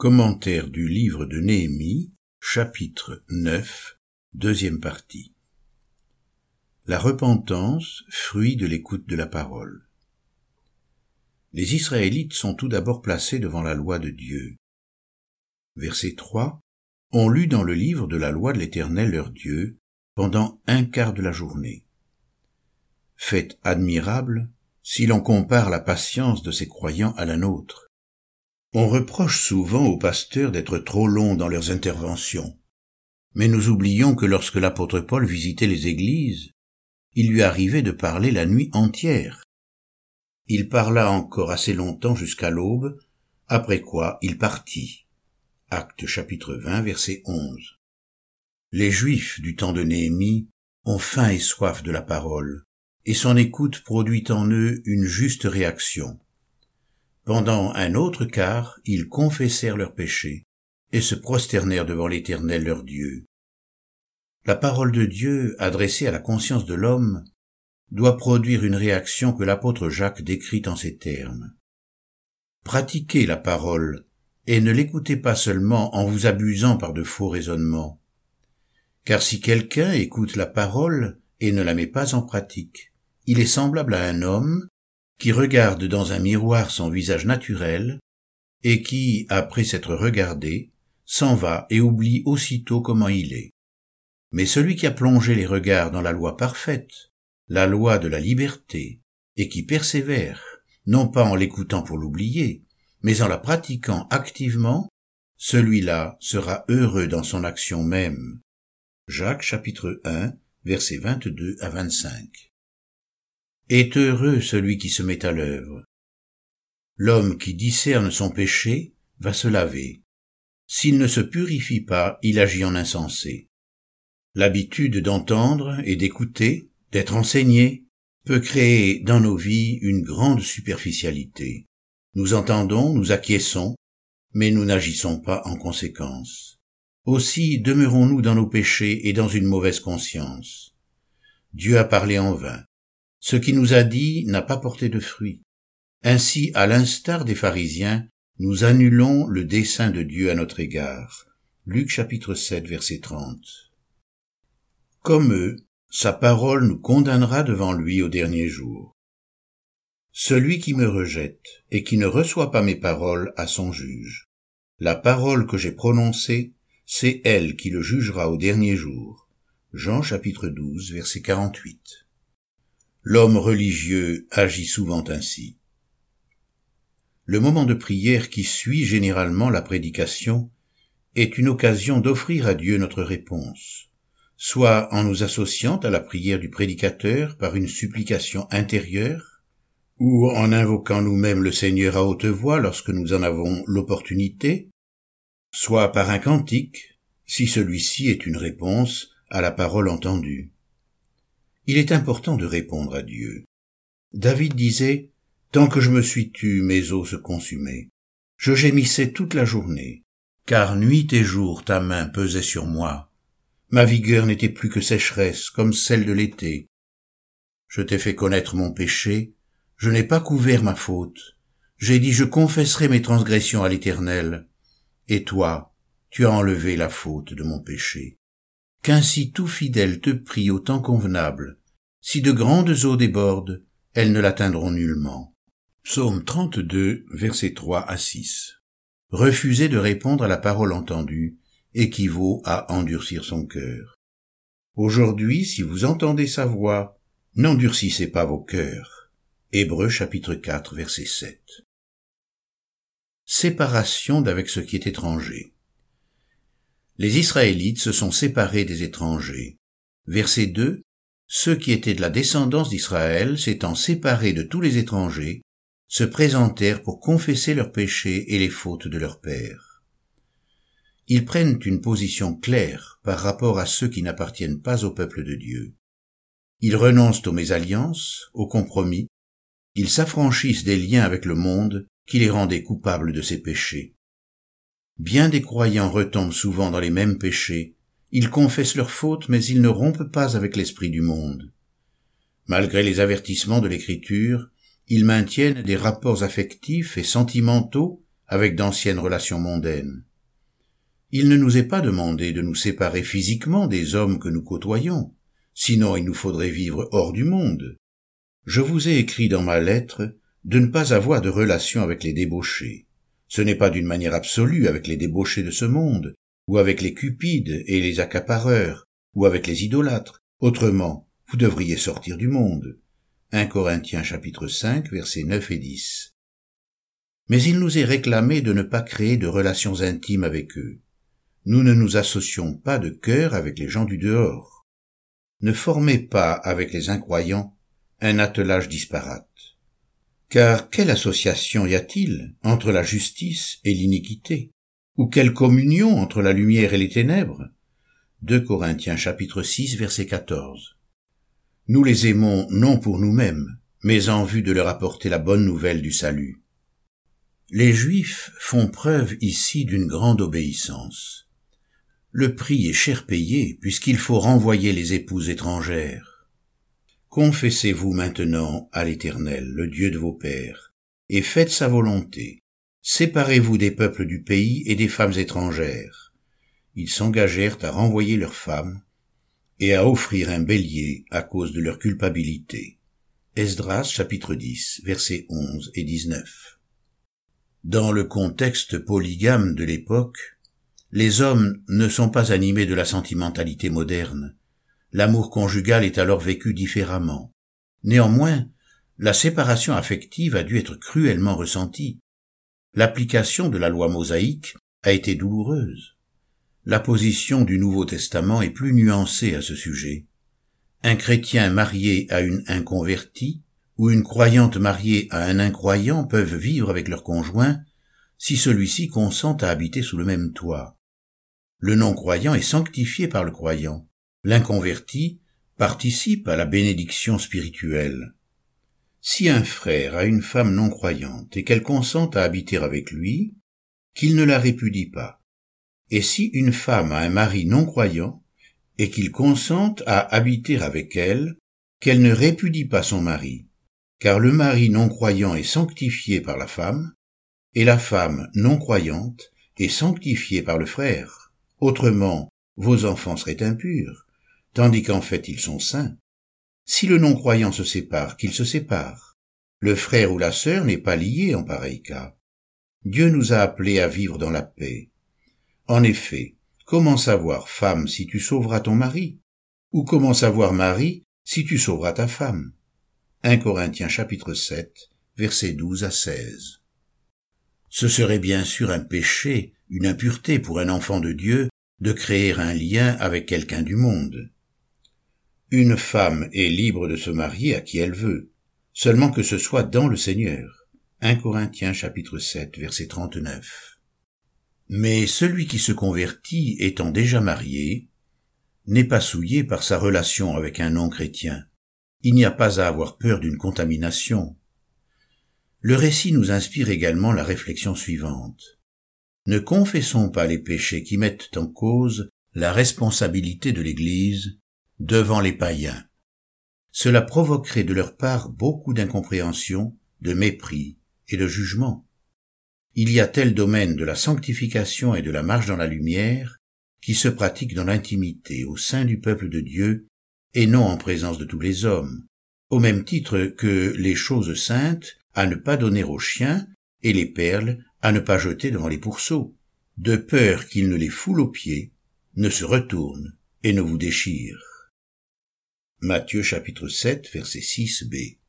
Commentaire du livre de Néhémie, chapitre 9, deuxième partie. La repentance, fruit de l'écoute de la parole. Les Israélites sont tout d'abord placés devant la loi de Dieu. Verset 3. On lut dans le livre de la loi de l'Éternel leur Dieu pendant un quart de la journée. Fait admirable si l'on compare la patience de ces croyants à la nôtre. On reproche souvent aux pasteurs d'être trop longs dans leurs interventions. Mais nous oublions que lorsque l'apôtre Paul visitait les églises, il lui arrivait de parler la nuit entière. Il parla encore assez longtemps jusqu'à l'aube, après quoi il partit. Acte chapitre 20 verset 11. Les Juifs du temps de Néhémie ont faim et soif de la parole, et son écoute produit en eux une juste réaction. Pendant un autre quart, ils confessèrent leurs péchés et se prosternèrent devant l'Éternel leur Dieu. La parole de Dieu, adressée à la conscience de l'homme, doit produire une réaction que l'apôtre Jacques décrit en ces termes. Pratiquez la parole et ne l'écoutez pas seulement en vous abusant par de faux raisonnements. Car si quelqu'un écoute la parole et ne la met pas en pratique, il est semblable à un homme qui regarde dans un miroir son visage naturel, et qui, après s'être regardé, s'en va et oublie aussitôt comment il est. Mais celui qui a plongé les regards dans la loi parfaite, la loi de la liberté, et qui persévère, non pas en l'écoutant pour l'oublier, mais en la pratiquant activement, celui-là sera heureux dans son action même. Jacques chapitre 1, versets 22 à 25. Est heureux celui qui se met à l'œuvre. L'homme qui discerne son péché va se laver. S'il ne se purifie pas, il agit en insensé. L'habitude d'entendre et d'écouter, d'être enseigné, peut créer dans nos vies une grande superficialité. Nous entendons, nous acquiesçons, mais nous n'agissons pas en conséquence. Aussi demeurons-nous dans nos péchés et dans une mauvaise conscience. Dieu a parlé en vain. Ce qui nous a dit n'a pas porté de fruit. Ainsi, à l'instar des pharisiens, nous annulons le dessein de Dieu à notre égard. Luc chapitre 7 verset 30. Comme eux, sa parole nous condamnera devant lui au dernier jour. Celui qui me rejette et qui ne reçoit pas mes paroles à son juge. La parole que j'ai prononcée, c'est elle qui le jugera au dernier jour. Jean chapitre 12 verset 48. L'homme religieux agit souvent ainsi. Le moment de prière qui suit généralement la prédication est une occasion d'offrir à Dieu notre réponse, soit en nous associant à la prière du prédicateur par une supplication intérieure, ou en invoquant nous-mêmes le Seigneur à haute voix lorsque nous en avons l'opportunité, soit par un cantique, si celui-ci est une réponse à la parole entendue. Il est important de répondre à Dieu. David disait, Tant que je me suis tu, mes os se consumaient. Je gémissais toute la journée, car nuit et jour ta main pesait sur moi. Ma vigueur n'était plus que sécheresse, comme celle de l'été. Je t'ai fait connaître mon péché, je n'ai pas couvert ma faute. J'ai dit, je confesserai mes transgressions à l'Éternel. Et toi, tu as enlevé la faute de mon péché qu'ainsi tout fidèle te prie au temps convenable. Si de grandes eaux débordent, elles ne l'atteindront nullement. Psaume 32, versets 3 à 6. Refuser de répondre à la parole entendue équivaut à endurcir son cœur. Aujourd'hui, si vous entendez sa voix, n'endurcissez pas vos cœurs. Hébreux chapitre 4, verset 7. Séparation d'avec ce qui est étranger les Israélites se sont séparés des étrangers. Verset 2. Ceux qui étaient de la descendance d'Israël, s'étant séparés de tous les étrangers, se présentèrent pour confesser leurs péchés et les fautes de leurs pères. Ils prennent une position claire par rapport à ceux qui n'appartiennent pas au peuple de Dieu. Ils renoncent aux mésalliances, aux compromis, ils s'affranchissent des liens avec le monde qui les rendaient coupables de ses péchés. Bien des croyants retombent souvent dans les mêmes péchés. Ils confessent leurs fautes, mais ils ne rompent pas avec l'esprit du monde. Malgré les avertissements de l'Écriture, ils maintiennent des rapports affectifs et sentimentaux avec d'anciennes relations mondaines. Il ne nous est pas demandé de nous séparer physiquement des hommes que nous côtoyons, sinon il nous faudrait vivre hors du monde. Je vous ai écrit dans ma lettre de ne pas avoir de relation avec les débauchés. Ce n'est pas d'une manière absolue avec les débauchés de ce monde, ou avec les cupides et les accapareurs, ou avec les idolâtres. Autrement, vous devriez sortir du monde. 1 Corinthiens chapitre 5 versets 9 et 10. Mais il nous est réclamé de ne pas créer de relations intimes avec eux. Nous ne nous associons pas de cœur avec les gens du dehors. Ne formez pas avec les incroyants un attelage disparate. Car quelle association y a-t-il entre la justice et l'iniquité? Ou quelle communion entre la lumière et les ténèbres? 2 Corinthiens chapitre 6 verset 14. Nous les aimons non pour nous-mêmes, mais en vue de leur apporter la bonne nouvelle du salut. Les Juifs font preuve ici d'une grande obéissance. Le prix est cher payé puisqu'il faut renvoyer les épouses étrangères. Confessez-vous maintenant à l'Éternel, le Dieu de vos pères, et faites sa volonté. Séparez-vous des peuples du pays et des femmes étrangères. Ils s'engagèrent à renvoyer leurs femmes, et à offrir un bélier à cause de leur culpabilité. Esdras chapitre 10 versets 11 et 19. Dans le contexte polygame de l'époque, les hommes ne sont pas animés de la sentimentalité moderne. L'amour conjugal est alors vécu différemment. Néanmoins, la séparation affective a dû être cruellement ressentie. L'application de la loi mosaïque a été douloureuse. La position du Nouveau Testament est plus nuancée à ce sujet. Un chrétien marié à une inconvertie ou une croyante mariée à un incroyant peuvent vivre avec leur conjoint si celui-ci consent à habiter sous le même toit. Le non-croyant est sanctifié par le croyant. L'inconverti participe à la bénédiction spirituelle. Si un frère a une femme non-croyante et qu'elle consent à habiter avec lui, qu'il ne la répudie pas et si une femme a un mari non-croyant, et qu'il consente à habiter avec elle, qu'elle ne répudie pas son mari, car le mari non-croyant est sanctifié par la femme, et la femme non-croyante est sanctifiée par le frère. Autrement, vos enfants seraient impurs, tandis qu'en fait ils sont saints. Si le non-croyant se sépare, qu'il se sépare. Le frère ou la sœur n'est pas lié en pareil cas. Dieu nous a appelés à vivre dans la paix. En effet, comment savoir, femme, si tu sauveras ton mari? Ou comment savoir, mari, si tu sauveras ta femme? 1 Corinthiens chapitre 7, versets 12 à 16. Ce serait bien sûr un péché, une impureté pour un enfant de Dieu de créer un lien avec quelqu'un du monde. Une femme est libre de se marier à qui elle veut, seulement que ce soit dans le Seigneur. 1 Corinthiens chapitre 7 verset 39. Mais celui qui se convertit étant déjà marié, n'est pas souillé par sa relation avec un non-chrétien. Il n'y a pas à avoir peur d'une contamination. Le récit nous inspire également la réflexion suivante. Ne confessons pas les péchés qui mettent en cause la responsabilité de l'Église devant les païens. Cela provoquerait de leur part beaucoup d'incompréhension, de mépris et de jugement. Il y a tel domaine de la sanctification et de la marche dans la lumière qui se pratique dans l'intimité au sein du peuple de Dieu et non en présence de tous les hommes, au même titre que les choses saintes à ne pas donner aux chiens et les perles à ne pas jeter devant les pourceaux, de peur qu'ils ne les foulent aux pieds, ne se retournent et ne vous déchirent. Matthieu chapitre 7 verset 6b